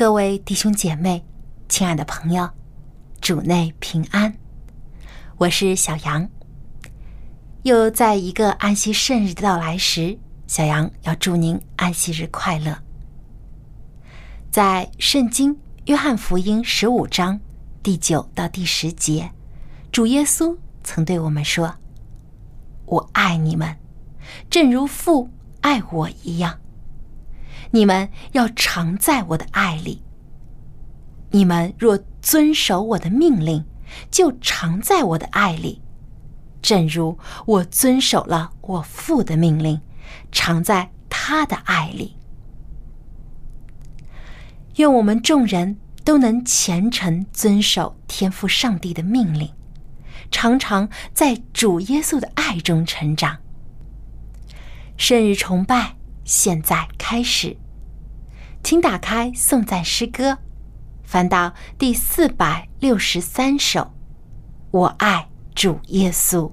各位弟兄姐妹，亲爱的朋友，主内平安，我是小杨。又在一个安息圣日的到来时，小杨要祝您安息日快乐。在圣经约翰福音十五章第九到第十节，主耶稣曾对我们说：“我爱你们，正如父爱我一样。”你们要常在我的爱里。你们若遵守我的命令，就常在我的爱里，正如我遵守了我父的命令，常在他的爱里。愿我们众人都能虔诚遵守天父上帝的命令，常常在主耶稣的爱中成长。圣日崇拜。现在开始，请打开颂赞诗歌，翻到第四百六十三首。我爱主耶稣。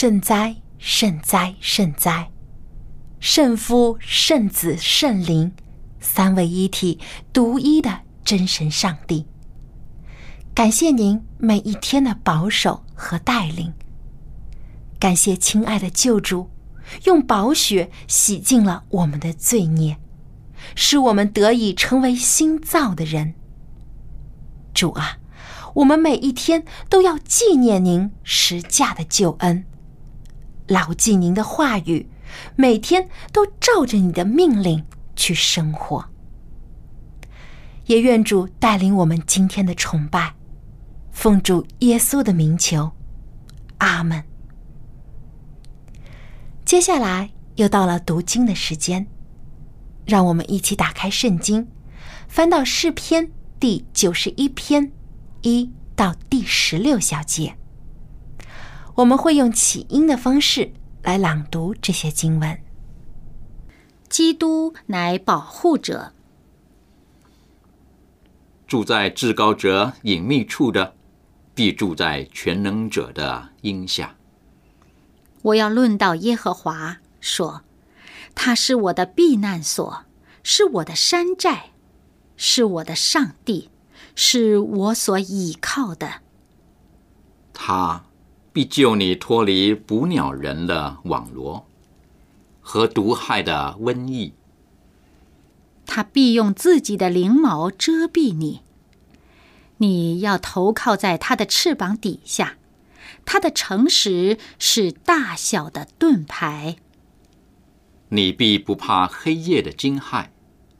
圣哉，圣哉，圣哉！圣父、圣子、圣灵，三位一体、独一的真神上帝。感谢您每一天的保守和带领。感谢亲爱的救主，用宝血洗净了我们的罪孽，使我们得以成为新造的人。主啊，我们每一天都要纪念您十架的救恩，牢记您的话语，每天都照着你的命令去生活。也愿主带领我们今天的崇拜。奉主耶稣的名求，阿门。接下来又到了读经的时间，让我们一起打开圣经，翻到诗篇第九十一篇一到第十六小节。我们会用起音的方式来朗读这些经文。基督乃保护者，住在至高者隐秘处的。必住在全能者的荫下。我要论到耶和华，说：他是我的避难所，是我的山寨，是我的上帝，是我所倚靠的。他必救你脱离捕鸟人的网罗和毒害的瘟疫。他必用自己的翎毛遮蔽你。你要投靠在他的翅膀底下，他的诚实是大小的盾牌。你必不怕黑夜的惊骇，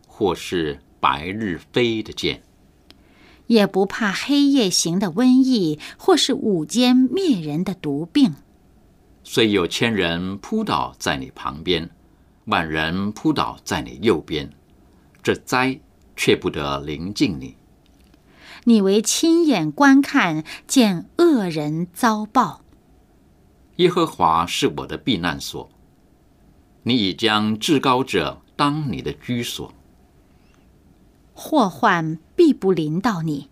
或是白日飞的箭，也不怕黑夜行的瘟疫，或是午间灭人的毒病。虽有千人扑倒在你旁边，万人扑倒在你右边，这灾却不得临近你。你为亲眼观看，见恶人遭报。耶和华是我的避难所，你已将至高者当你的居所。祸患必不临到你，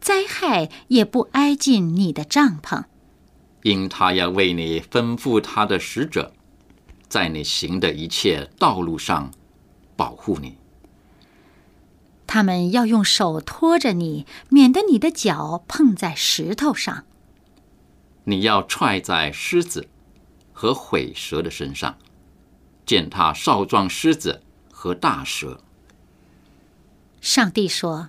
灾害也不挨近你的帐篷，因他要为你吩咐他的使者，在你行的一切道路上保护你。他们要用手托着你，免得你的脚碰在石头上。你要踹在狮子和毁蛇的身上，践踏少壮狮子和大蛇。上帝说：“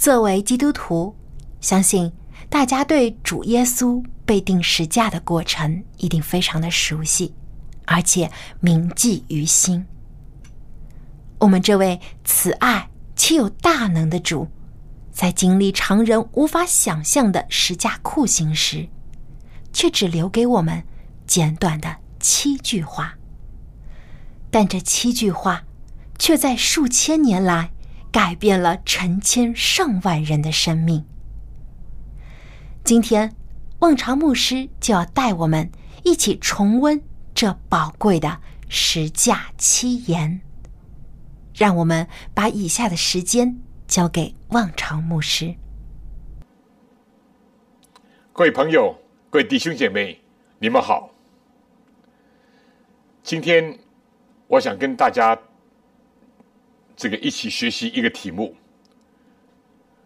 作为基督徒，相信大家对主耶稣被钉十架的过程一定非常的熟悉，而且铭记于心。我们这位慈爱。且有大能的主，在经历常人无法想象的十架酷刑时，却只留给我们简短的七句话。但这七句话，却在数千年来改变了成千上万人的生命。今天，望潮牧师就要带我们一起重温这宝贵的十架七言。让我们把以下的时间交给望潮牧师。各位朋友，各位弟兄姐妹，你们好。今天我想跟大家这个一起学习一个题目。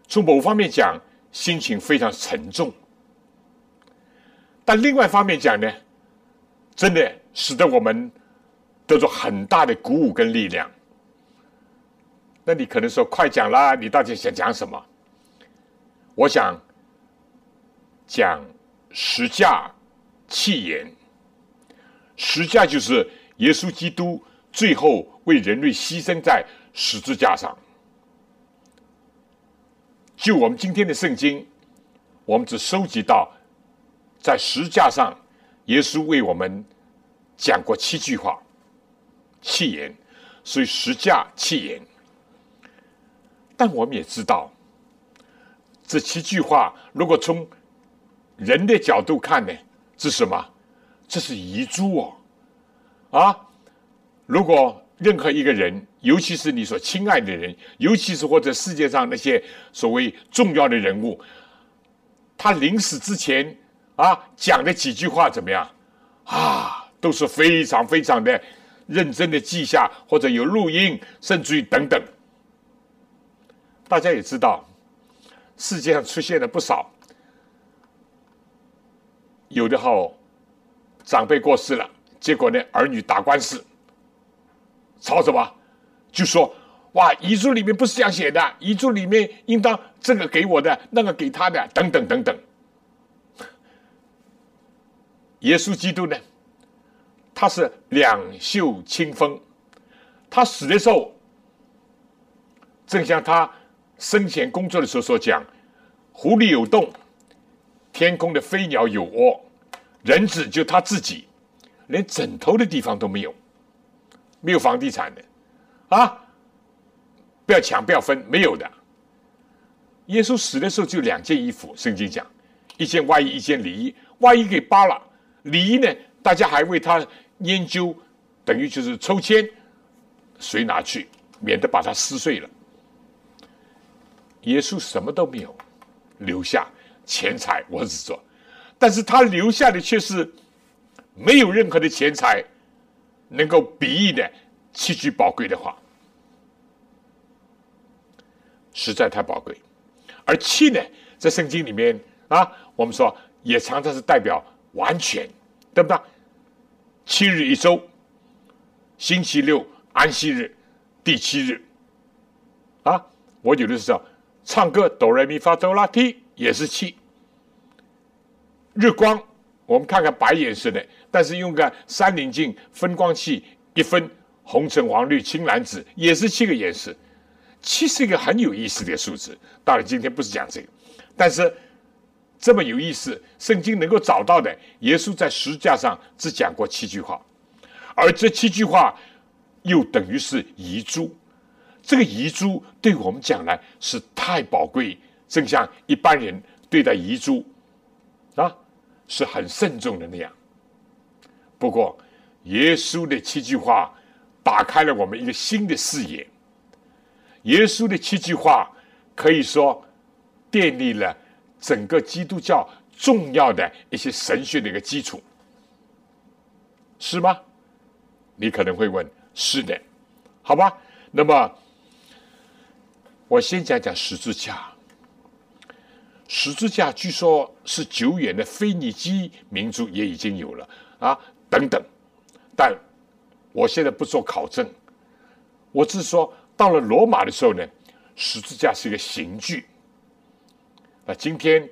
从某方面讲，心情非常沉重；但另外一方面讲呢，真的使得我们得到很大的鼓舞跟力量。那你可能说快讲啦，你到底想讲什么？我想讲十架气言，十架就是耶稣基督最后为人类牺牲在十字架上。就我们今天的圣经，我们只收集到在十字架上，耶稣为我们讲过七句话，七言，所以十架七言。但我们也知道，这七句话如果从人的角度看呢，这是什么？这是遗嘱哦，啊！如果任何一个人，尤其是你所亲爱的人，尤其是或者世界上那些所谓重要的人物，他临死之前啊讲的几句话怎么样？啊，都是非常非常的认真的记下，或者有录音，甚至于等等。大家也知道，世界上出现了不少，有的好长辈过世了，结果呢儿女打官司，吵什么？就说哇，遗嘱里面不是这样写的，遗嘱里面应当这个给我的，那个给他的，等等等等。耶稣基督呢，他是两袖清风，他死的时候，正像他。生前工作的时候所讲，湖里有洞，天空的飞鸟有窝，人子就他自己，连枕头的地方都没有，没有房地产的，啊，不要抢，不要分，没有的。耶稣死的时候就两件衣服，圣经讲，一件外衣，一件里衣，外衣给扒了，里衣呢，大家还为他研究，等于就是抽签，谁拿去，免得把它撕碎了。耶稣什么都没有留下钱财，我是说，但是他留下的却是没有任何的钱财能够比喻的极具宝贵的话，实在太宝贵。而七呢，在圣经里面啊，我们说也常常是代表完全，对不对？七日一周，星期六安息日，第七日啊，我有的时候。唱歌哆来咪发哆拉提也是七。日光我们看看白颜色的，但是用个三棱镜分光器一分，红橙黄绿青蓝紫也是七个颜色。七是一个很有意思的数字。当然今天不是讲这个，但是这么有意思，圣经能够找到的，耶稣在十字架上只讲过七句话，而这七句话又等于是遗嘱。这个遗嘱对我们讲来是太宝贵，正像一般人对待遗嘱啊是很慎重的那样。不过，耶稣的七句话打开了我们一个新的视野。耶稣的七句话可以说奠定了整个基督教重要的一些神学的一个基础，是吗？你可能会问：是的，好吧？那么。我先讲讲十字架。十字架据说是久远的腓尼基民族也已经有了啊，等等。但我现在不做考证，我只是说到了罗马的时候呢，十字架是一个刑具。那今天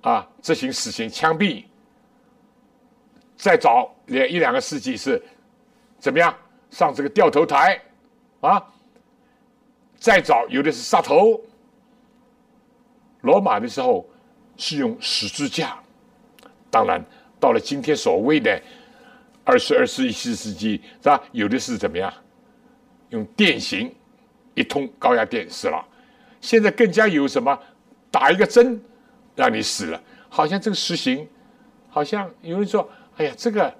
啊，执行死刑枪毙，再早两一两个世纪是怎么样上这个掉头台啊？再早有的是杀头，罗马的时候是用十字架，当然到了今天所谓的二十二世纪世纪是吧？有的是怎么样？用电刑，一通高压电死了。现在更加有什么？打一个针让你死了，好像这个实行，好像有人说：“哎呀，这个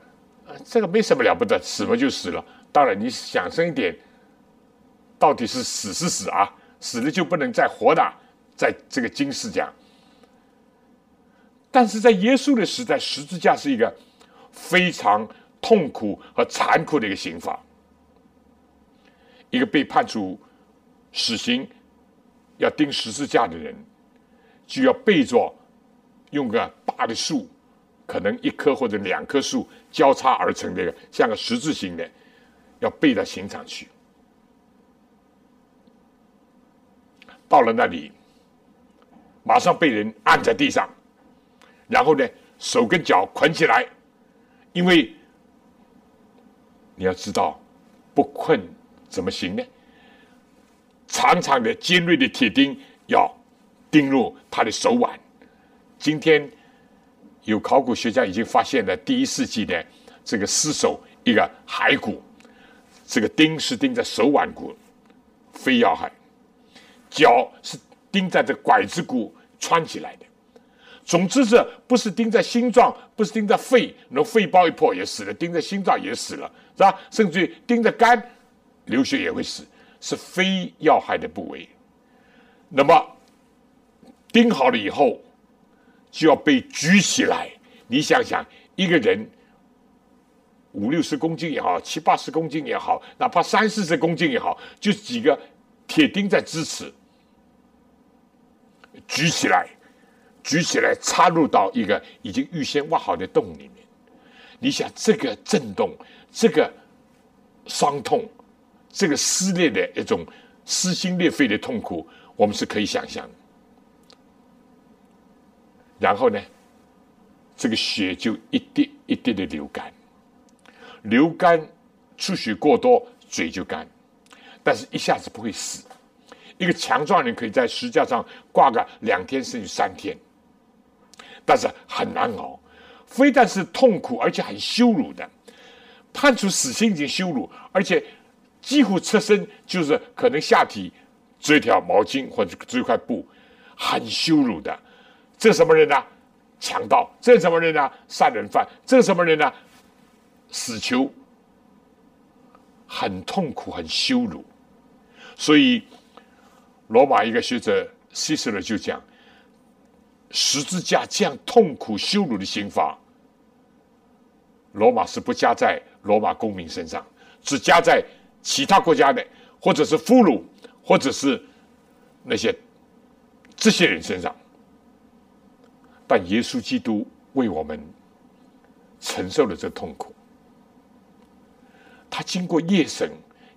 这个没什么了不得，死了就死了。”当然你想深一点。到底是死是死啊？死了就不能再活的，在这个经世讲。但是在耶稣的时代，十字架是一个非常痛苦和残酷的一个刑罚。一个被判处死刑要钉十字架的人，就要背着用个大的树，可能一棵或者两棵树交叉而成的，像个十字形的，要背到刑场去。到了那里，马上被人按在地上，然后呢，手跟脚捆起来，因为你要知道，不困怎么行呢？长长的尖锐的铁钉要钉入他的手腕。今天有考古学家已经发现了第一世纪的这个尸首一个骸骨，这个钉是钉在手腕骨，非要害。脚是钉在这拐子骨穿起来的。总之，这不是钉在心脏，不是钉在肺，那肺包一破也死了；钉在心脏也死了，是吧？甚至于钉在肝，流血也会死，是非要害的部位。那么钉好了以后，就要被举起来。你想想，一个人五六十公斤也好，七八十公斤也好，哪怕三四十公斤也好，就几个铁钉在支持，举起来。举起来，插入到一个已经预先挖好的洞里面。你想，这个震动，这个伤痛，这个撕裂的一种撕心裂肺的痛苦，我们是可以想象的。然后呢，这个血就一滴一滴的流干，流干，出血过多，嘴就干，但是一下子不会死。一个强壮人可以在石架上挂个两天甚至三天。但是很难熬，非但是痛苦，而且很羞辱的。判处死刑已经羞辱，而且几乎侧身，就是可能下体织一条毛巾或者织一块布，很羞辱的。这什么人呢？强盗。这什么人呢？杀人犯。这什么人呢？死囚。很痛苦，很羞辱。所以，罗马一个学者希斯勒就讲。十字架这样痛苦羞辱的刑罚，罗马是不加在罗马公民身上，只加在其他国家的，或者是俘虏，或者是那些这些人身上。但耶稣基督为我们承受了这痛苦，他经过夜审，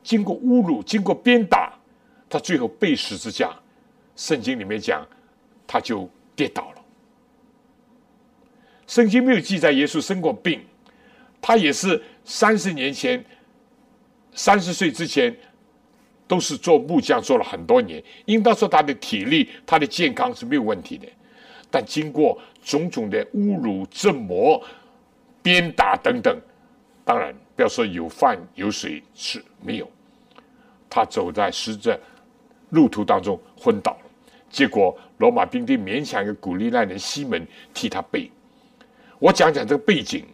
经过侮辱，经过鞭打，他最后被十字架。圣经里面讲，他就。跌倒了。圣经没有记载耶稣生过病，他也是三十年前，三十岁之前都是做木匠，做了很多年。应当说他的体力、他的健康是没有问题的，但经过种种的侮辱、折磨、鞭打等等，当然不要说有饭有水吃，没有，他走在十字路途当中昏倒了。结果，罗马兵丁勉强一个古利奈人西门替他背。我讲讲这个背景，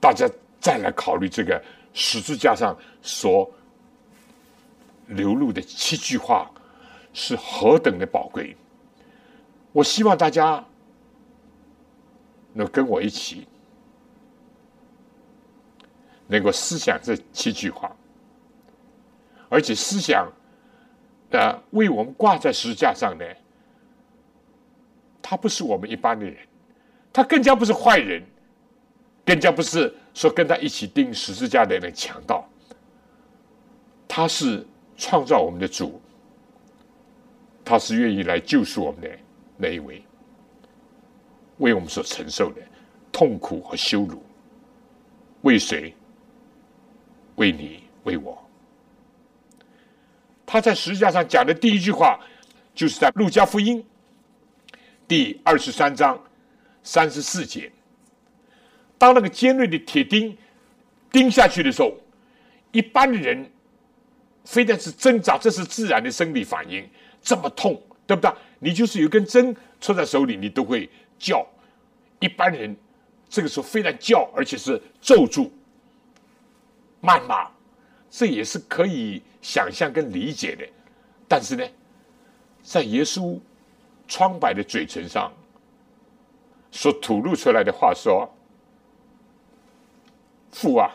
大家再来考虑这个十字架上所流露的七句话是何等的宝贵。我希望大家能跟我一起，能够思想这七句话，而且思想。的为我们挂在十字架上呢，他不是我们一般的人，他更加不是坏人，更加不是说跟他一起钉十字架的那强盗，他是创造我们的主，他是愿意来救赎我们的那一位，为我们所承受的痛苦和羞辱，为谁？为你，为我。他在十字架上讲的第一句话，就是在路加福音第二十三章三十四节。当那个尖锐的铁钉钉下去的时候，一般的人非但是挣扎，这是自然的生理反应，这么痛，对不对？你就是有根针戳在手里，你都会叫。一般人这个时候非但叫，而且是咒住、谩骂。这也是可以想象跟理解的，但是呢，在耶稣苍白的嘴唇上所吐露出来的话说：“父啊，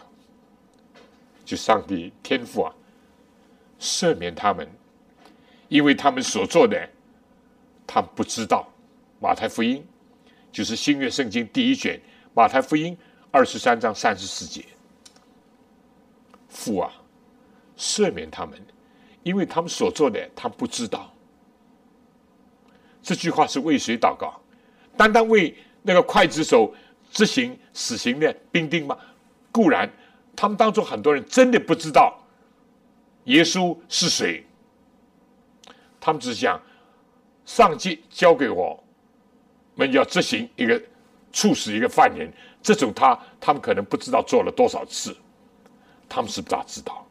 就上帝天父啊，赦免他们，因为他们所做的，他不知道。”马太福音就是新约圣经第一卷，马太福音二十三章三十四节，父啊。赦免他们，因为他们所做的他不知道。这句话是为谁祷告？单单为那个刽子手执行死刑的兵丁吗？固然，他们当中很多人真的不知道耶稣是谁。他们只想上级交给我们要执行一个处死一个犯人，这种他他们可能不知道做了多少次，他们是不大知道。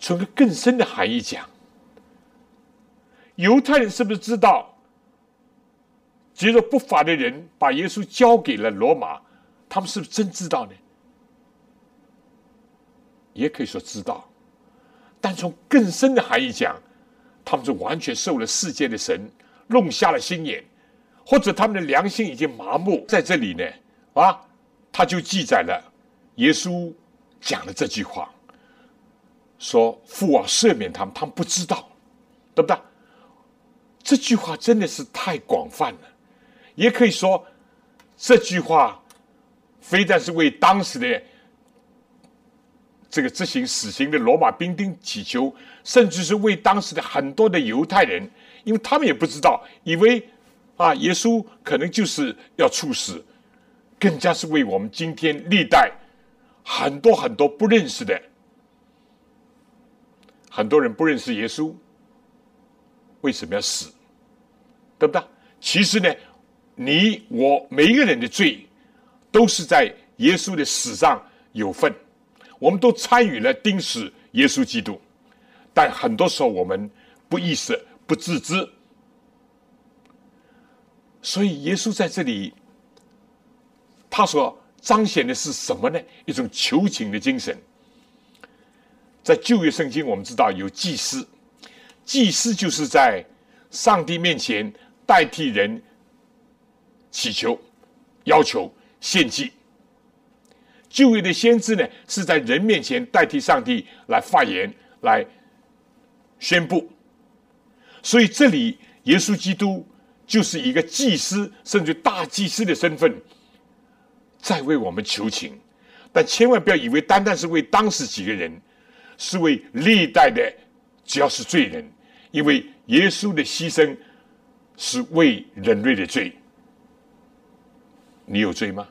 从个更深的含义讲，犹太人是不是知道，接着不法的人把耶稣交给了罗马，他们是不是真知道呢？也可以说知道，但从更深的含义讲，他们是完全受了世界的神弄瞎了心眼，或者他们的良心已经麻木。在这里呢，啊，他就记载了耶稣讲了这句话。说父啊，赦免他们，他们不知道，对不对？这句话真的是太广泛了，也可以说，这句话非但是为当时的这个执行死刑的罗马兵丁祈求，甚至是为当时的很多的犹太人，因为他们也不知道，以为啊，耶稣可能就是要处死，更加是为我们今天历代很多很多不认识的。很多人不认识耶稣，为什么要死？对不对？其实呢，你我每一个人的罪，都是在耶稣的死上有份。我们都参与了钉死耶稣基督，但很多时候我们不意识、不自知。所以耶稣在这里，他所彰显的是什么呢？一种求情的精神。在旧约圣经，我们知道有祭司，祭司就是在上帝面前代替人祈求、要求献祭。旧约的先知呢，是在人面前代替上帝来发言、来宣布。所以这里耶稣基督就是一个祭司，甚至大祭司的身份，在为我们求情。但千万不要以为单单是为当时几个人。是为历代的，只要是罪人，因为耶稣的牺牲是为人类的罪。你有罪吗？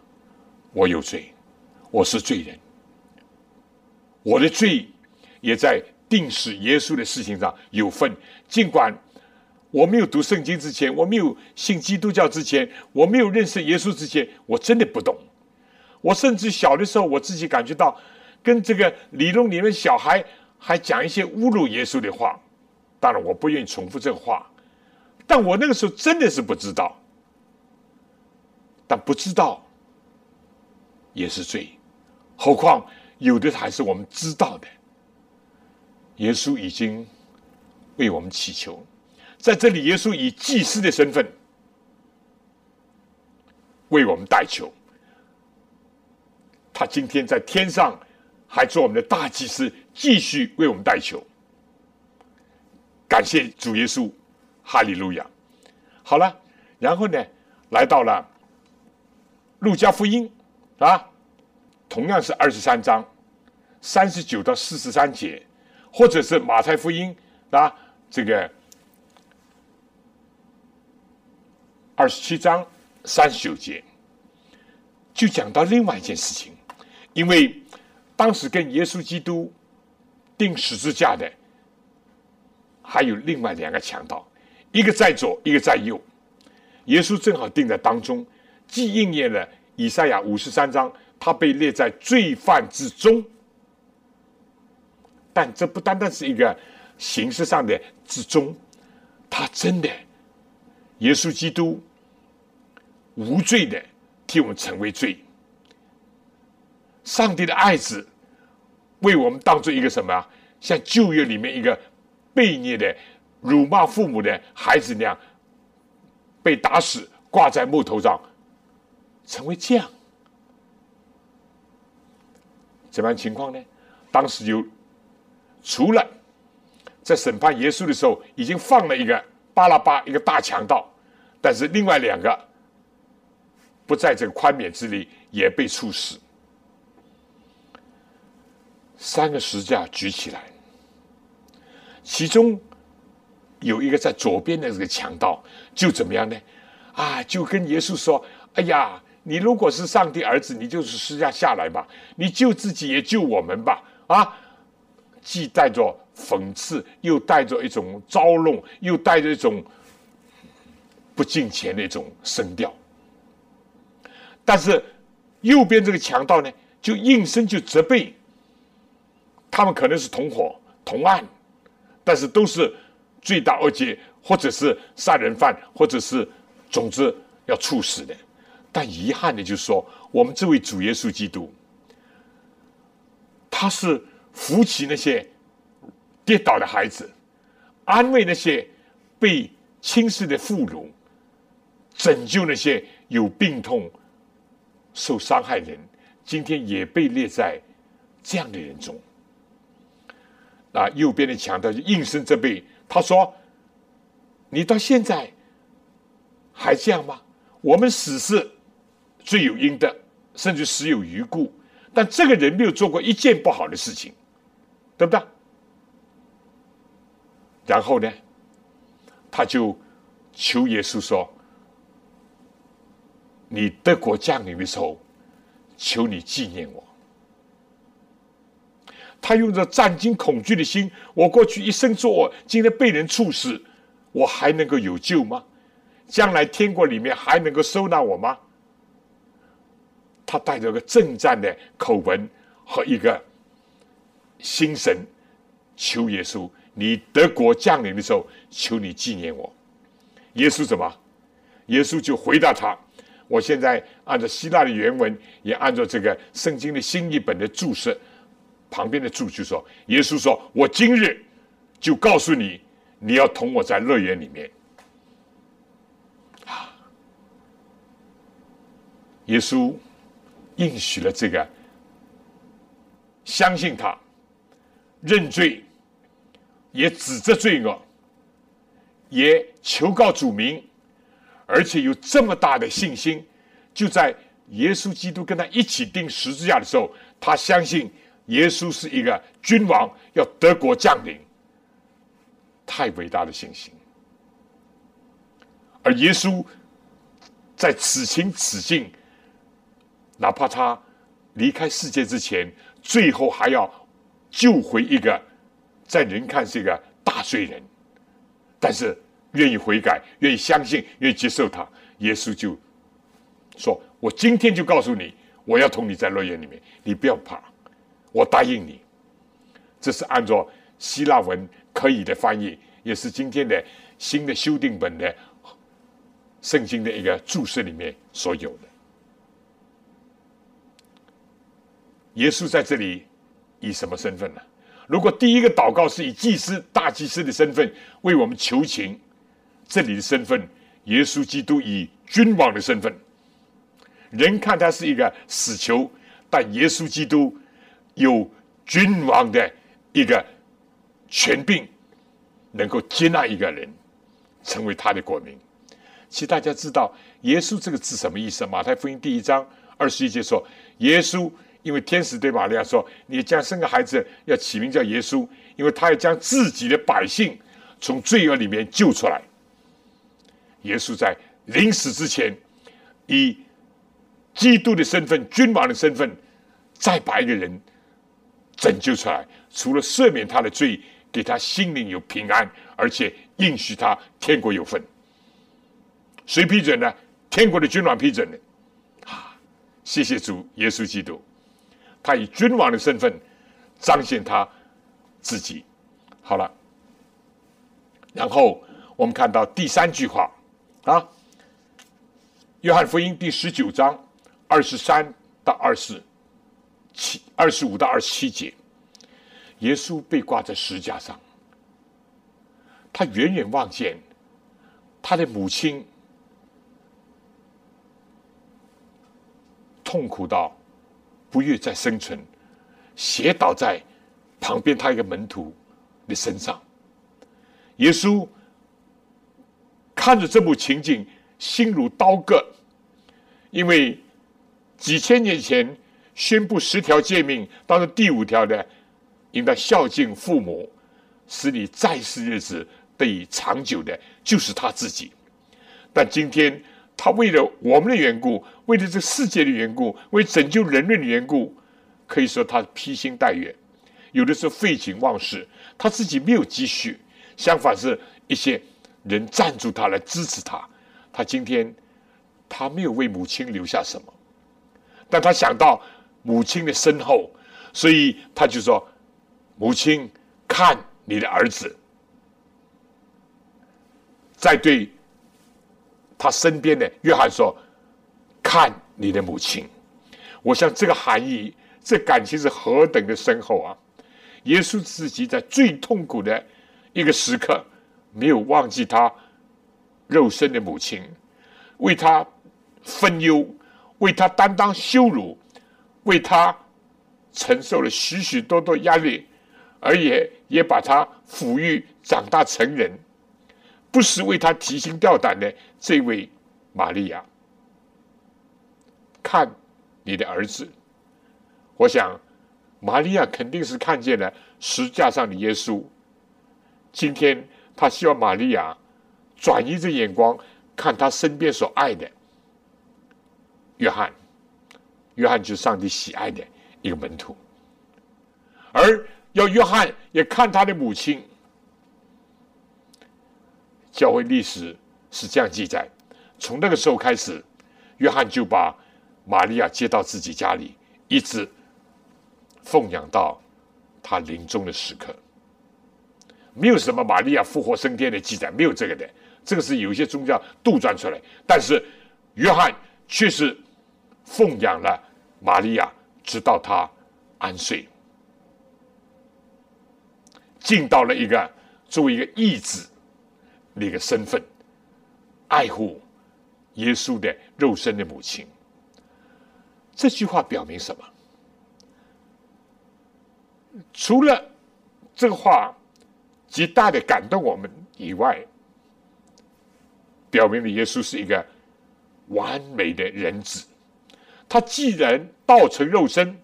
我有罪，我是罪人。我的罪也在定死耶稣的事情上有份。尽管我没有读圣经之前，我没有信基督教之前，我没有认识耶稣之前，我真的不懂。我甚至小的时候，我自己感觉到。跟这个理论里面小孩还讲一些侮辱耶稣的话，当然我不愿意重复这个话，但我那个时候真的是不知道，但不知道也是罪，何况有的还是我们知道的。耶稣已经为我们祈求，在这里，耶稣以祭司的身份为我们代求，他今天在天上。还做我们的大祭司，继续为我们代求。感谢主耶稣，哈利路亚。好了，然后呢，来到了路加福音啊，同样是二十三章三十九到四十三节，或者是马太福音啊，这个二十七章三十九节，就讲到另外一件事情，因为。当时跟耶稣基督钉十字架的，还有另外两个强盗，一个在左，一个在右。耶稣正好钉在当中，既应验了以赛亚五十三章，他被列在罪犯之中。但这不单单是一个形式上的之中，他真的，耶稣基督无罪的替我们成为罪。上帝的爱子为我们当做一个什么？像旧约里面一个被虐的、辱骂父母的孩子那样，被打死，挂在木头上，成为这样。怎么样情况呢？当时有除了在审判耶稣的时候，已经放了一个巴拉巴，一个大强盗，但是另外两个不在这个宽免之内，也被处死。三个石架举起来，其中有一个在左边的这个强盗，就怎么样呢？啊，就跟耶稣说：“哎呀，你如果是上帝儿子，你就是石架下来吧，你救自己也救我们吧！”啊，既带着讽刺，又带着一种嘲弄，又带着一种不敬虔的一种声调。但是右边这个强盗呢，就应声就责备。他们可能是同伙，同案，但是都是罪大恶极，或者是杀人犯，或者是总之要处死的。但遗憾的就是说，我们这位主耶稣基督，他是扶起那些跌倒的孩子，安慰那些被轻视的妇孺，拯救那些有病痛、受伤害人。今天也被列在这样的人中。那右边的强调就应声责备，他说：“你到现在还这样吗？我们死是罪有应得，甚至死有余辜。但这个人没有做过一件不好的事情，对不对？然后呢，他就求耶稣说：‘你德国降临的时候。’”求你纪念我。他用着战惊恐惧的心，我过去一生作恶，今天被人处死，我还能够有救吗？将来天国里面还能够收纳我吗？他带着个正战的口吻和一个心神，求耶稣：你德国降临的时候，求你纪念我。耶稣怎么？耶稣就回答他。我现在按照希腊的原文，也按照这个圣经的新译本的注释旁边的注就说：“耶稣说，我今日就告诉你，你要同我在乐园里面。”啊，耶稣应许了这个，相信他，认罪，也指责罪恶，也求告主名。而且有这么大的信心，就在耶稣基督跟他一起钉十字架的时候，他相信耶稣是一个君王，要德国降临。太伟大的信心。而耶稣在此情此境，哪怕他离开世界之前，最后还要救回一个在人看是一个大罪人，但是。愿意悔改，愿意相信，愿意接受他，耶稣就说：“我今天就告诉你，我要同你在乐园里面，你不要怕，我答应你。”这是按照希腊文可以的翻译，也是今天的新的修订本的圣经的一个注释里面所有的。耶稣在这里以什么身份呢？如果第一个祷告是以祭司、大祭司的身份为我们求情。这里的身份，耶稣基督以君王的身份，人看他是一个死囚，但耶稣基督有君王的一个权柄，能够接纳一个人成为他的国民。其实大家知道，耶稣这个字什么意思？马太福音第一章二十一节说，耶稣因为天使对玛利亚说：“你将生个孩子，要起名叫耶稣，因为他要将自己的百姓从罪恶里面救出来。”耶稣在临死之前，以基督的身份、君王的身份，再把一个人拯救出来。除了赦免他的罪，给他心灵有平安，而且应许他天国有份。谁批准呢？天国的君王批准的。啊，谢谢主耶稣基督，他以君王的身份彰显他自己。好了，然后我们看到第三句话。啊，《约翰福音》第十九章二十三到二十七、二十五到二十七节，耶稣被挂在石架上，他远远望见他的母亲痛苦到不愿再生存，斜倒在旁边他一个门徒的身上，耶稣。看着这幕情景，心如刀割，因为几千年前宣布十条诫命当中第五条的，应当孝敬父母，使你在世日子得以长久的，就是他自己。但今天他为了我们的缘故，为了这世界的缘故，为拯救人类的缘故，可以说他披星戴月，有的时候废寝忘食，他自己没有积蓄，相反是一些。人赞助他来支持他，他今天他没有为母亲留下什么，但他想到母亲的身后，所以他就说：“母亲，看你的儿子。在对他身边的约翰说：“看你的母亲。”我想这个含义，这感情是何等的深厚啊！耶稣自己在最痛苦的一个时刻，没有忘记他肉身的母亲，为他分忧，为他担当羞辱，为他承受了许许多多压力，而也也把他抚育长大成人。不是为他提心吊胆的这位玛利亚，看你的儿子。我想，玛利亚肯定是看见了石架上的耶稣。今天，他希望玛利亚转移着眼光，看他身边所爱的约翰。约翰就是上帝喜爱的一个门徒，而要约翰也看他的母亲。教会历史是这样记载：从那个时候开始，约翰就把玛利亚接到自己家里，一直奉养到他临终的时刻。没有什么玛利亚复活升天的记载，没有这个的。这个是有一些宗教杜撰出来，但是约翰却是奉养了玛利亚，直到他安睡，尽到了一个作为一个义子。那个身份，爱护耶稣的肉身的母亲，这句话表明什么？除了这个话极大的感动我们以外，表明了耶稣是一个完美的人子。他既然道成肉身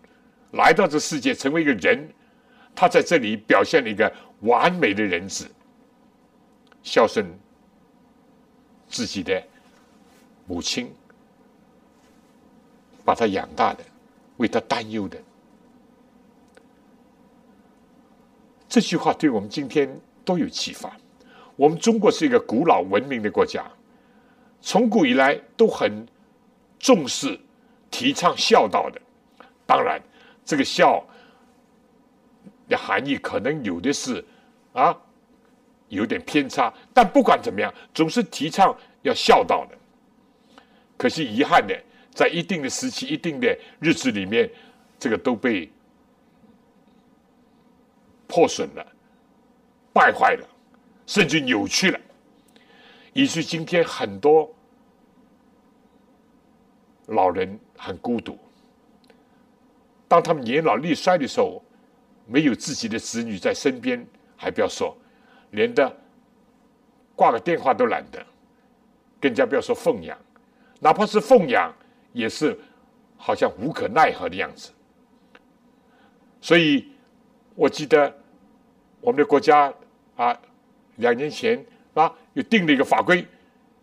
来到这世界，成为一个人，他在这里表现了一个完美的人子。孝顺自己的母亲，把他养大的，为他担忧的，这句话对我们今天都有启发。我们中国是一个古老文明的国家，从古以来都很重视、提倡孝道的。当然，这个孝的含义可能有的是啊。有点偏差，但不管怎么样，总是提倡要孝道的。可惜遗憾的，在一定的时期、一定的日子里面，这个都被破损了、败坏了，甚至扭曲了，以至于今天很多老人很孤独。当他们年老力衰的时候，没有自己的子女在身边，还不要说。连的挂个电话都懒得，更加不要说奉养，哪怕是奉养，也是好像无可奈何的样子。所以，我记得我们的国家啊，两年前啊，又定了一个法规，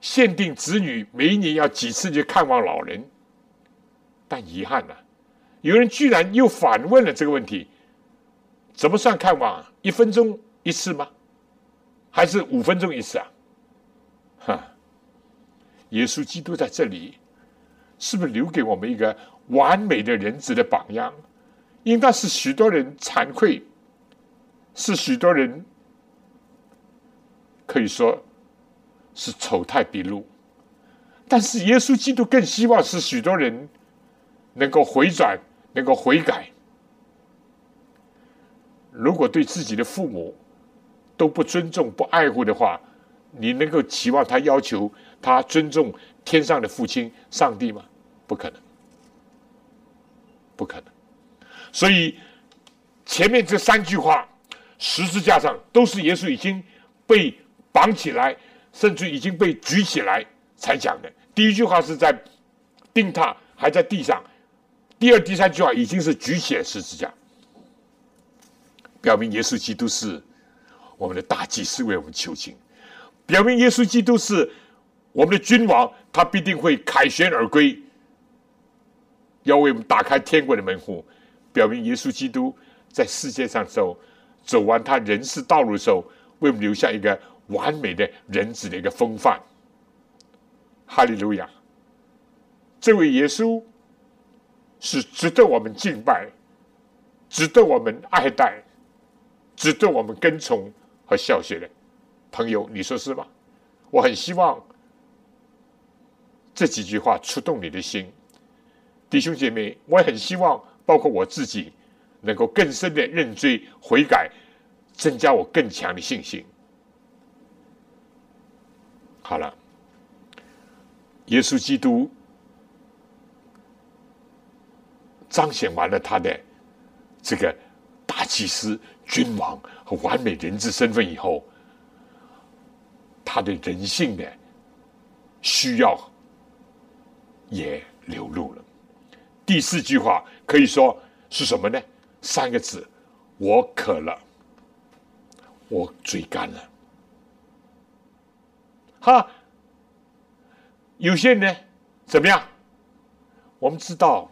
限定子女每一年要几次去看望老人。但遗憾呢，有人居然又反问了这个问题：怎么算看望？一分钟一次吗？还是五分钟一次啊？哈！耶稣基督在这里，是不是留给我们一个完美的人子的榜样？应该是许多人惭愧，是许多人可以说是丑态毕露。但是耶稣基督更希望是许多人能够回转，能够悔改。如果对自己的父母，都不尊重、不爱护的话，你能够期望他要求他尊重天上的父亲上帝吗？不可能，不可能。所以前面这三句话，十字架上都是耶稣已经被绑起来，甚至已经被举起来才讲的。第一句话是在钉塔还在地上，第二、第三句话已经是举起来十字架，表明耶稣基督是。我们的大祭司为我们求情，表明耶稣基督是我们的君王，他必定会凯旋而归，要为我们打开天国的门户。表明耶稣基督在世界上走走完他人世道路的时候，为我们留下一个完美的人子的一个风范。哈利路亚！这位耶稣是值得我们敬拜，值得我们爱戴。值得我们跟从和效学的。朋友，你说是吗？我很希望这几句话触动你的心，弟兄姐妹，我也很希望，包括我自己，能够更深的认罪悔改，增加我更强的信心。好了，耶稣基督彰显完了他的这个大祭司、君王和完美人质身份以后。他的人性的需要也流露了。第四句话可以说是什么呢？三个字：我渴了，我嘴干了。哈，有些人呢，怎么样？我们知道，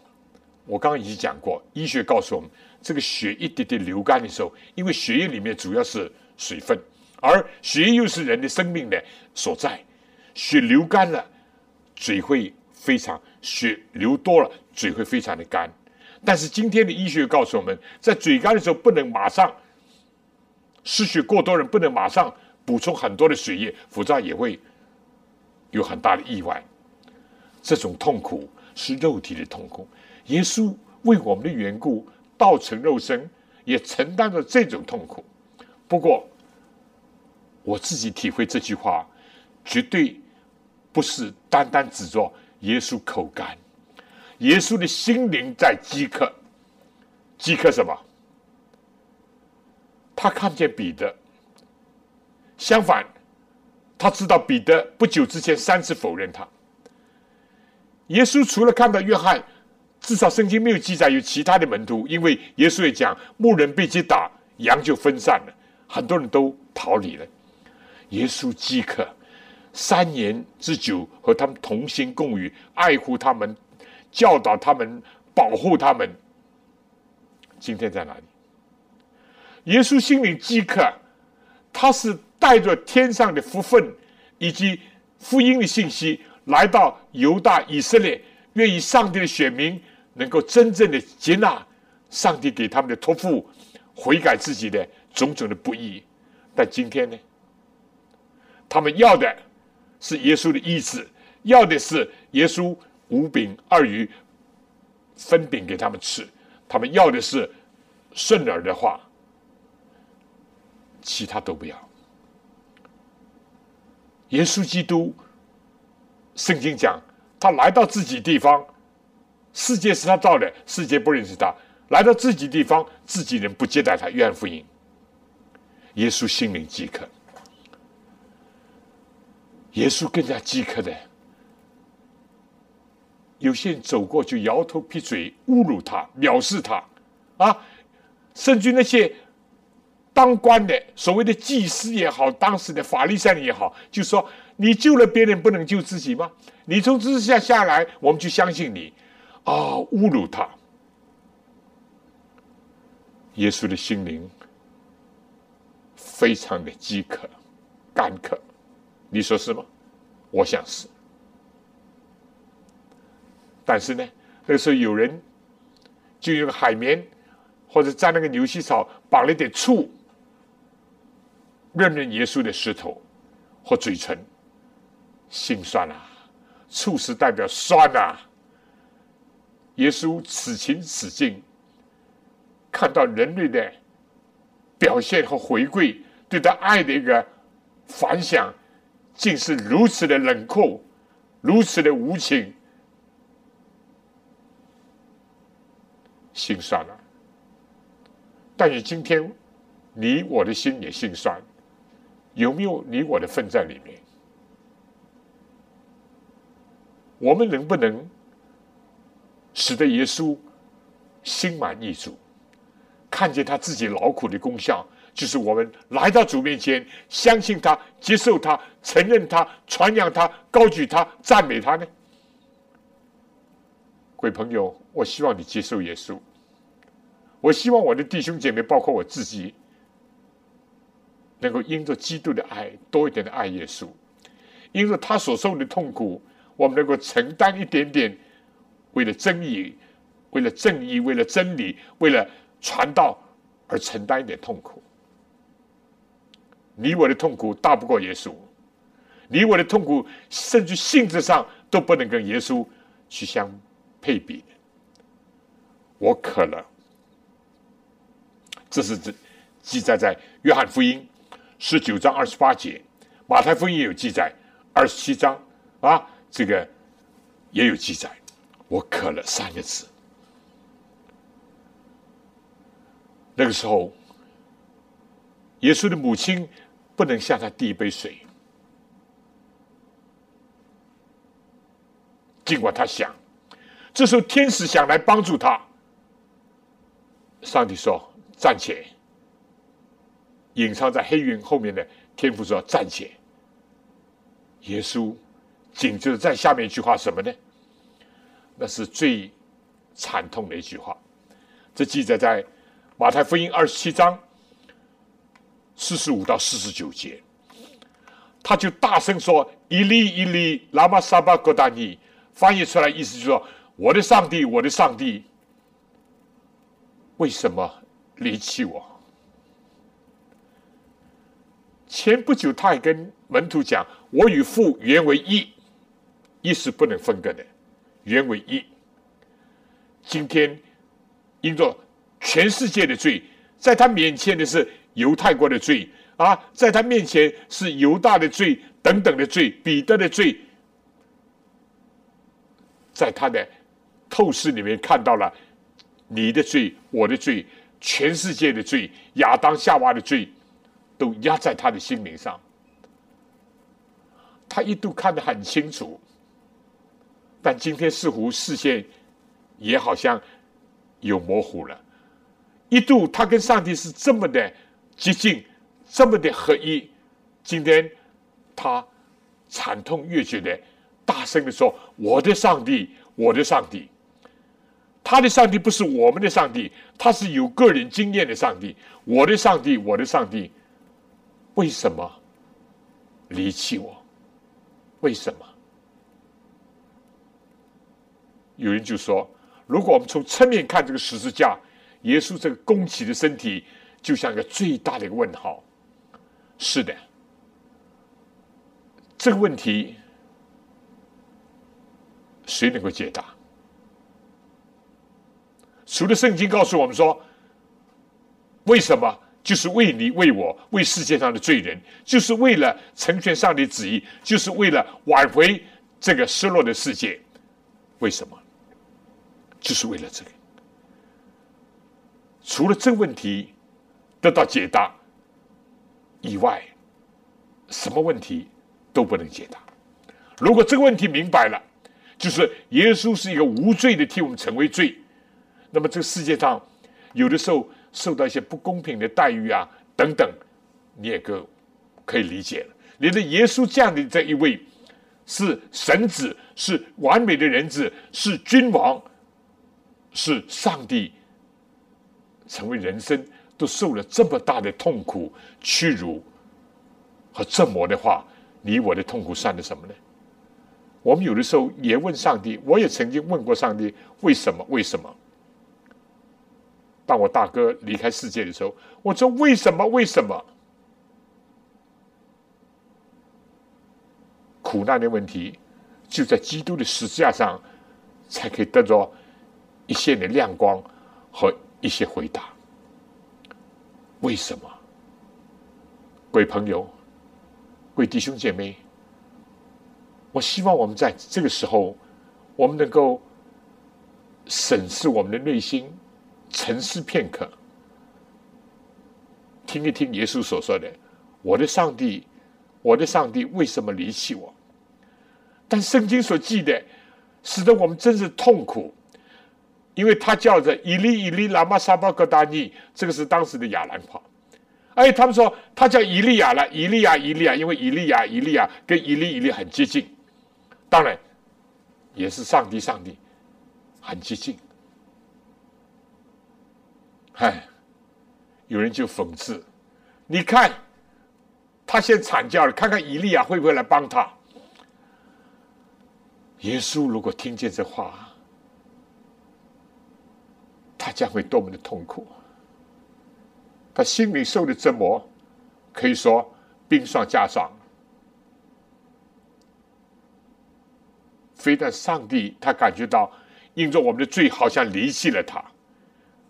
我刚刚已经讲过，医学告诉我们，这个血一滴滴流干的时候，因为血液里面主要是水分。而血液又是人的生命的所在，血流干了，嘴会非常；血流多了，嘴会非常的干。但是今天的医学告诉我们，在嘴干的时候，不能马上失血过多，人不能马上补充很多的血液，否则也会有很大的意外。这种痛苦是肉体的痛苦。耶稣为我们的缘故道成肉身，也承担着这种痛苦。不过，我自己体会这句话，绝对不是单单指着耶稣口干，耶稣的心灵在饥渴，饥渴什么？他看见彼得，相反，他知道彼得不久之前三次否认他。耶稣除了看到约翰，至少圣经没有记载有其他的门徒，因为耶稣也讲牧人被击打，羊就分散了，很多人都逃离了。耶稣饥渴三年之久，和他们同心共语，爱护他们，教导他们，保护他们。今天在哪里？耶稣心灵饥渴，他是带着天上的福分以及福音的信息来到犹大以色列，愿意上帝的选民能够真正的接纳上帝给他们的托付，悔改自己的种种的不义。但今天呢？他们要的是耶稣的意志，要的是耶稣五饼二鱼分饼给他们吃，他们要的是顺耳的话，其他都不要。耶稣基督，圣经讲他来到自己地方，世界是他造的，世界不认识他；来到自己地方，自己人不接待他。约翰福音，耶稣心灵饥渴。耶稣更加饥渴的，有些人走过就摇头撇嘴，侮辱他，藐视他，啊，甚至那些当官的所谓的祭司也好，当时的法利赛人也好，就说：“你救了别人，不能救自己吗？你从之下下来，我们就相信你。”啊，侮辱他。耶稣的心灵非常的饥渴、干渴。你说是吗？我想是。但是呢，那时候有人就用海绵或者蘸那个牛膝草绑了点醋，润润耶稣的舌头或嘴唇，心酸啊！醋是代表酸呐。耶稣此情此境，看到人类的表现和回归，对他爱的一个反响。竟是如此的冷酷，如此的无情，心酸了。但是今天，你我的心也心酸，有没有你我的份在里面？我们能不能使得耶稣心满意足，看见他自己劳苦的功效？就是我们来到主面前，相信他，接受他，承认他，传扬他，高举他，赞美他呢？各位朋友，我希望你接受耶稣。我希望我的弟兄姐妹，包括我自己，能够因着基督的爱，多一点的爱耶稣，因着他所受的痛苦，我们能够承担一点点，为了正义，为了正义，为了真理，为了传道而承担一点痛苦。你我的痛苦大不过耶稣，你我的痛苦甚至性质上都不能跟耶稣去相配比。我渴了，这是这记载在约翰福音十九章二十八节，马太福音也有记载，二十七章啊，这个也有记载。我渴了三个字。那个时候，耶稣的母亲不能向他递一杯水，尽管他想。这时候，天使想来帮助他。上帝说：“暂且。”隐藏在黑云后面的天父说：“暂且。”耶稣紧接着在下面一句话什么呢？那是最惨痛的一句话。这记载在。马太福音二十七章四十五到四十九节，他就大声说：“一粒一粒，拉玛沙巴格达尼。”翻译出来意思就是说：“我的上帝，我的上帝，为什么离弃我？”前不久，他还跟门徒讲：“我与父原为一，一是不能分割的，原为一。”今天因着。全世界的罪，在他面前的是犹太国的罪啊，在他面前是犹大的罪等等的罪，彼得的罪，在他的透视里面看到了你的罪、我的罪、全世界的罪、亚当夏娃的罪，都压在他的心灵上。他一度看得很清楚，但今天似乎视线也好像有模糊了。一度他跟上帝是这么的接近，这么的合一。今天他惨痛欲绝的大声的说：“我的上帝，我的上帝。”他的上帝不是我们的上帝，他是有个人经验的上帝。我的上帝，我的上帝，为什么离弃我？为什么？有人就说：“如果我们从侧面看这个十字架。”耶稣这个弓起的身体，就像一个最大的一个问号。是的，这个问题谁能够解答？除了圣经告诉我们说，为什么？就是为你、为我、为世界上的罪人，就是为了成全上帝旨意，就是为了挽回这个失落的世界。为什么？就是为了这个。除了这个问题得到解答以外，什么问题都不能解答。如果这个问题明白了，就是耶稣是一个无罪的替我们成为罪，那么这个世界上有的时候受到一些不公平的待遇啊等等，你也够可以理解了。连着耶稣这样的这一位是神子，是完美的人子，是君王，是上帝。成为人生都受了这么大的痛苦、屈辱和折磨的话，你我的痛苦算的什么呢？我们有的时候也问上帝，我也曾经问过上帝：为什么？为什么？当我大哥离开世界的时候，我说：为什么？为什么？苦难的问题就在基督的十字架上，才可以得着一线的亮光和。一些回答，为什么？各位朋友，各位弟兄姐妹，我希望我们在这个时候，我们能够审视我们的内心，沉思片刻，听一听耶稣所说的：“我的上帝，我的上帝，为什么离弃我？”但圣经所记的，使得我们真是痛苦。因为他叫着伊利伊利拉玛沙巴格达尼，这个是当时的亚兰话。哎，他们说他叫伊利亚了，伊利亚伊利亚，因为伊利亚伊利亚跟伊利伊利很接近，当然也是上帝上帝很接近。哎，有人就讽刺，你看他先惨叫了，看看伊利亚会不会来帮他？耶稣如果听见这话。他将会多么的痛苦！他心里受的折磨，可以说冰霜加霜。非但上帝他感觉到，因着我们的罪，好像离弃了他，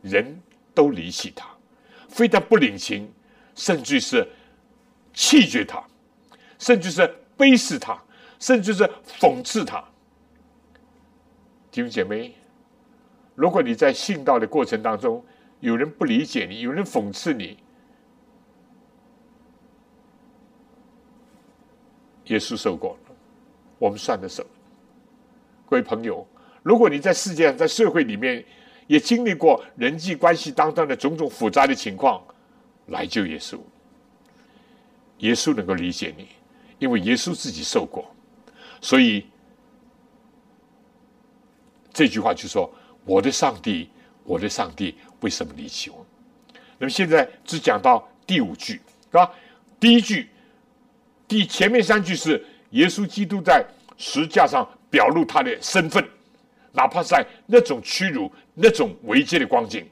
人都离弃他，非但不领情，甚至是弃绝他，甚至是卑视他，甚至是讽刺他。弟兄姐妹，如果你在信道的过程当中，有人不理解你，有人讽刺你，耶稣受过了，我们算得什么。各位朋友，如果你在世界上、在社会里面也经历过人际关系当中的种种复杂的情况，来救耶稣，耶稣能够理解你，因为耶稣自己受过，所以这句话就说：“我的上帝，我的上帝，为什么离弃我？”那么现在只讲到第五句，是吧？第一句，第前面三句是耶稣基督在十架上。表露他的身份，哪怕在那种屈辱、那种危机的光景，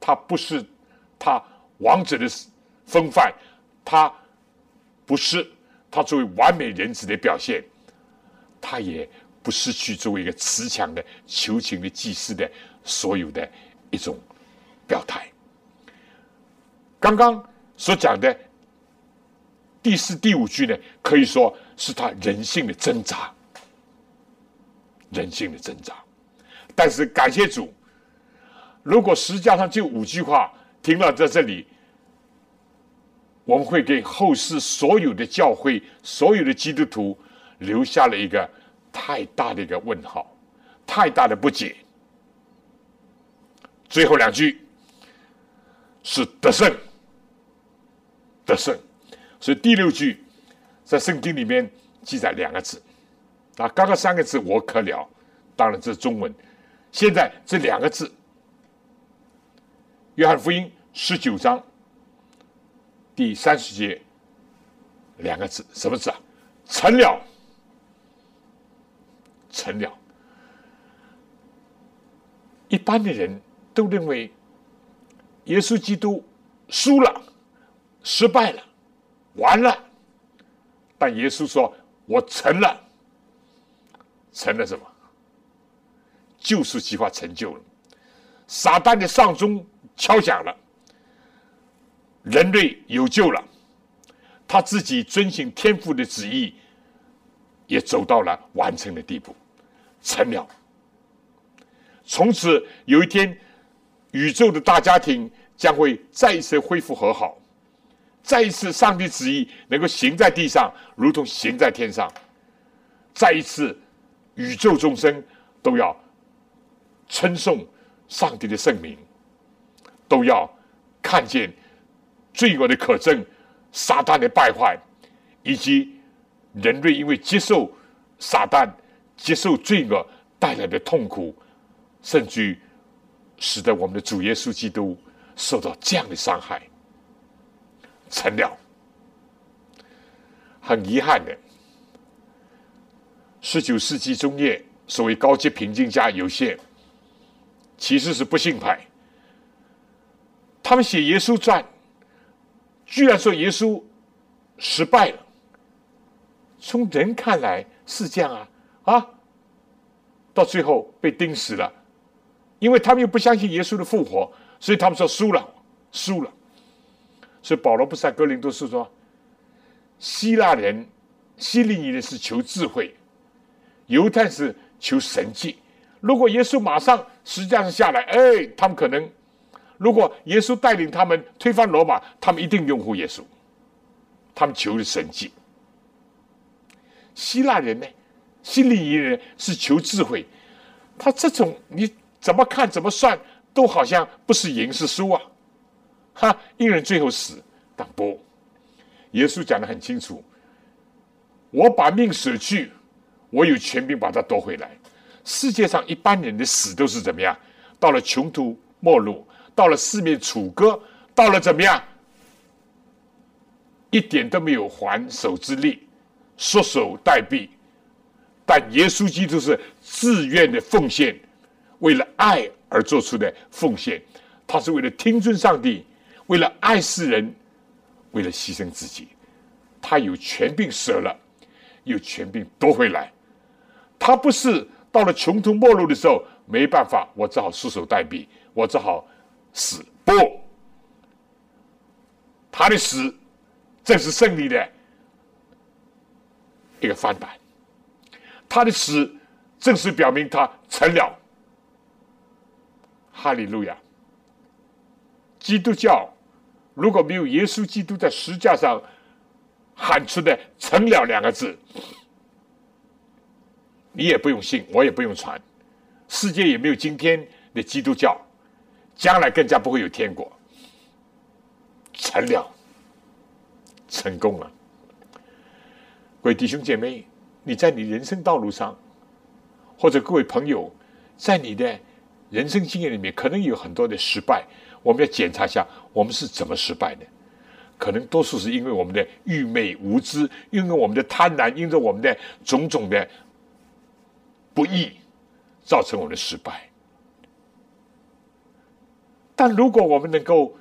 他不是他王者的风范，他不是他作为完美人子的表现，他也不失去作为一个慈祥的求情的祭司的所有的一种表态。刚刚所讲的第四、第五句呢，可以说是他人性的挣扎。人性的挣扎，但是感谢主，如果实际上就五句话停了在这里，我们会给后世所有的教会、所有的基督徒留下了一个太大的一个问号，太大的不解。最后两句是得胜，得胜，所以第六句在圣经里面记载两个字。啊，刚刚三个字我可了，当然这是中文。现在这两个字，《约翰福音》十九章第三十节，两个字，什么字啊？成了，成了。一般的人都认为耶稣基督输了，失败了，完了。但耶稣说：“我成了。”成了什么？救赎计划成就了，撒旦的丧钟敲响了，人类有救了，他自己遵循天父的旨意，也走到了完成的地步，成了。从此有一天，宇宙的大家庭将会再一次恢复和好，再一次上帝旨意能够行在地上，如同行在天上，再一次。宇宙众生都要称颂上帝的圣名，都要看见罪恶的可憎、撒旦的败坏，以及人类因为接受撒旦、接受罪恶带来的痛苦，甚至使得我们的主耶稣基督受到这样的伤害，成了很遗憾的。十九世纪中叶，所谓高级评论家有限，其实是不信派。他们写耶稣传，居然说耶稣失败了。从人看来是这样啊啊，到最后被钉死了，因为他们又不相信耶稣的复活，所以他们说输了，输了。所以保罗不是在哥林多是说，希腊人、希利尼人是求智慧。犹太是求神迹，如果耶稣马上实际上下来，哎，他们可能；如果耶稣带领他们推翻罗马，他们一定拥护耶稣。他们求的神迹。希腊人呢，希利尼人是求智慧，他这种你怎么看怎么算，都好像不是赢是输啊！哈，一人最后死，但不，耶稣讲的很清楚，我把命舍去。我有权柄把它夺回来。世界上一般人的死都是怎么样？到了穷途末路，到了四面楚歌，到了怎么样？一点都没有还手之力，束手待毙。但耶稣基督是自愿的奉献，为了爱而做出的奉献。他是为了听尊上帝，为了爱世人，为了牺牲自己。他有权柄舍了，有权柄夺回来。他不是到了穷途末路的时候没办法，我只好束手待毙，我只好死。不，他的死正是胜利的一个翻版。他的死正是表明他成了。哈利路亚！基督教如果没有耶稣基督在十字架上喊出的“成了”两个字，你也不用信，我也不用传，世界也没有今天的基督教，将来更加不会有天国。成了，成功了，各位弟兄姐妹，你在你人生道路上，或者各位朋友，在你的人生经验里面，可能有很多的失败，我们要检查一下，我们是怎么失败的？可能多数是因为我们的愚昧无知，因为我们的贪婪，因为我们的种种的不义，造成我们的失败。但如果我们能够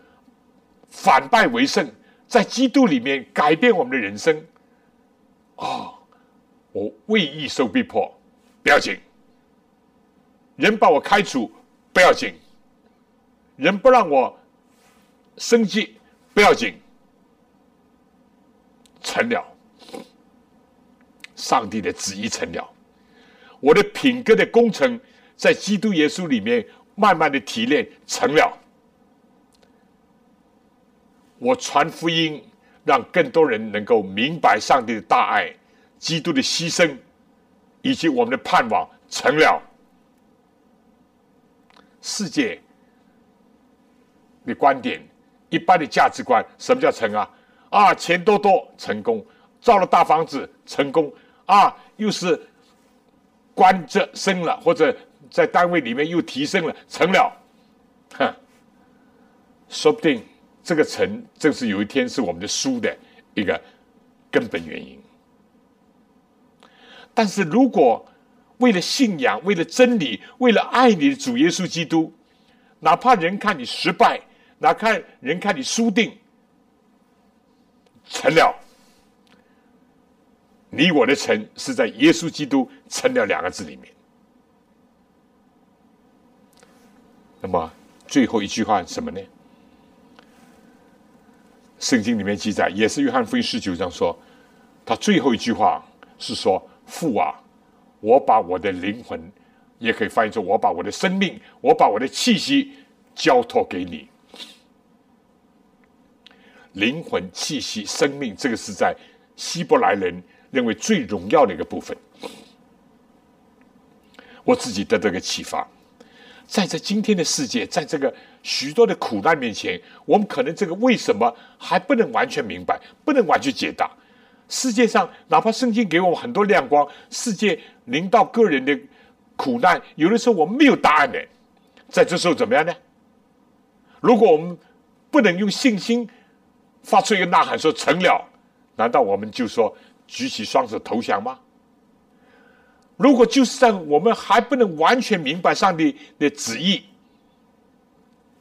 反败为胜，在基督里面改变我们的人生，哦，我为义受逼迫不要紧，人把我开除不要紧，人不让我生计不要紧，成了，上帝的旨意成了，我的品格的工程在基督耶稣里面慢慢的提炼成了。我传福音，让更多人能够明白上帝的大爱、基督的牺牲，以及我们的盼望成了。世界的观点、一般的价值观，什么叫成啊？啊，钱多多成功，造了大房子成功啊，又是官职升了，或者在单位里面又提升了，成了。哼，说不定。这个成正是有一天是我们的输的一个根本原因。但是如果为了信仰、为了真理、为了爱你的主耶稣基督，哪怕人看你失败，哪怕人看你输定，成了，你我的成是在耶稣基督成了两个字里面。那么最后一句话什么呢？圣经里面记载，也是约翰福音十九章说，他最后一句话是说：“父啊，我把我的灵魂，也可以翻译成我把我的生命，我把我的气息交托给你。灵魂、气息、生命，这个是在希伯来人认为最荣耀的一个部分。我自己得这个启发。”在这今天的世界，在这个许多的苦难面前，我们可能这个为什么还不能完全明白，不能完全解答。世界上哪怕圣经给我们很多亮光，世界临到个人的苦难，有的时候我们没有答案的。在这时候怎么样呢？如果我们不能用信心发出一个呐喊说成了，难道我们就说举起双手投降吗？如果就是在我们还不能完全明白上帝的旨意，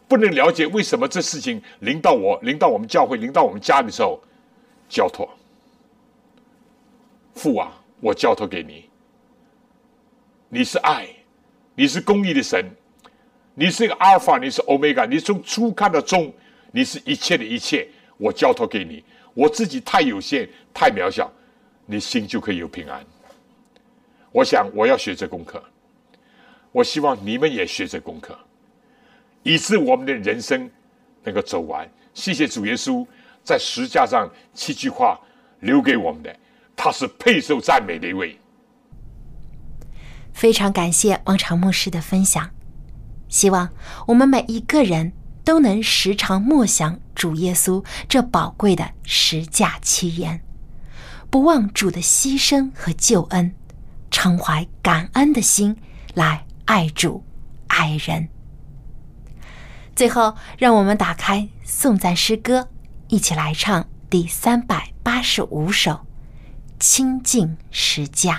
不能了解为什么这事情临到我、临到我们教会、临到我们家的时候，交托父啊，我交托给你。你是爱，你是公义的神，你是一个阿尔法，你是欧米伽，你从初看到终，你是一切的一切，我交托给你。我自己太有限、太渺小，你心就可以有平安。我想我要学这功课，我希望你们也学这功课，以致我们的人生能够走完。谢谢主耶稣在十架上七句话留给我们的，他是配受赞美的一位。非常感谢王长牧师的分享，希望我们每一个人都能时常默想主耶稣这宝贵的十架七言，不忘主的牺牲和救恩。常怀感恩的心来爱主、爱人。最后，让我们打开颂赞诗歌，一起来唱第三百八十五首《清净持家》。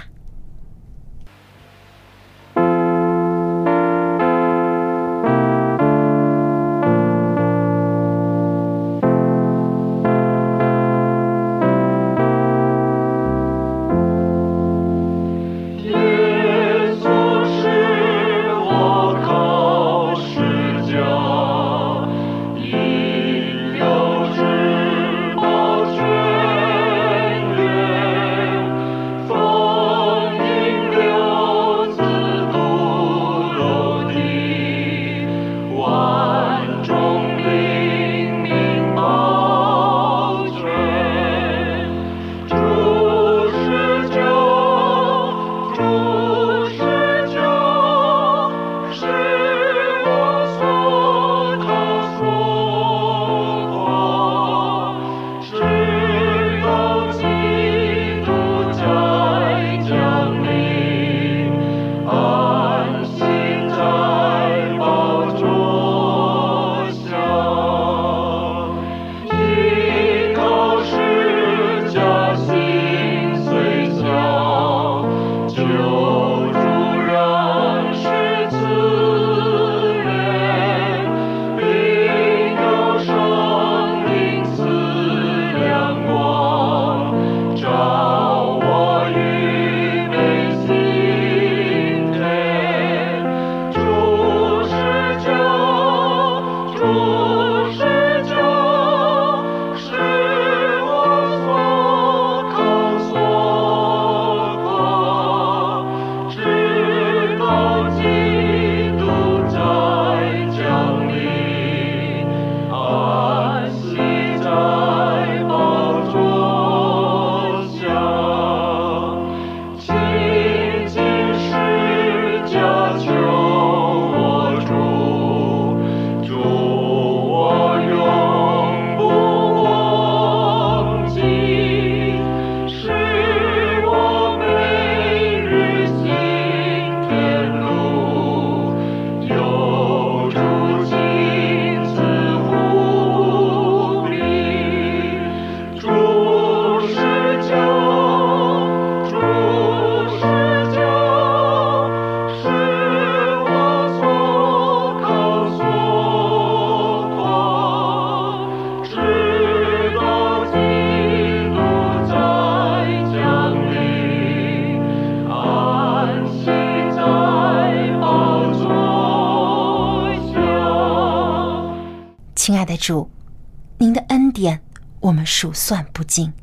数算不尽。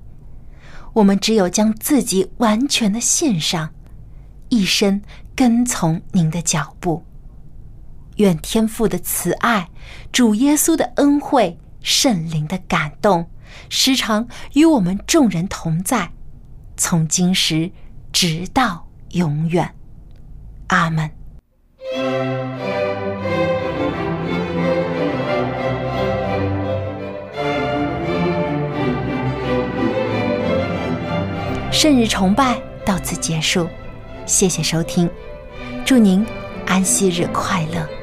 我们只有将自己完全的献上，一生跟从您的脚步。愿天父的慈爱、主耶稣的恩惠、圣灵的感动，时常与我们众人同在，从今时直到永远。阿门。圣日崇拜到此结束，谢谢收听，祝您安息日快乐。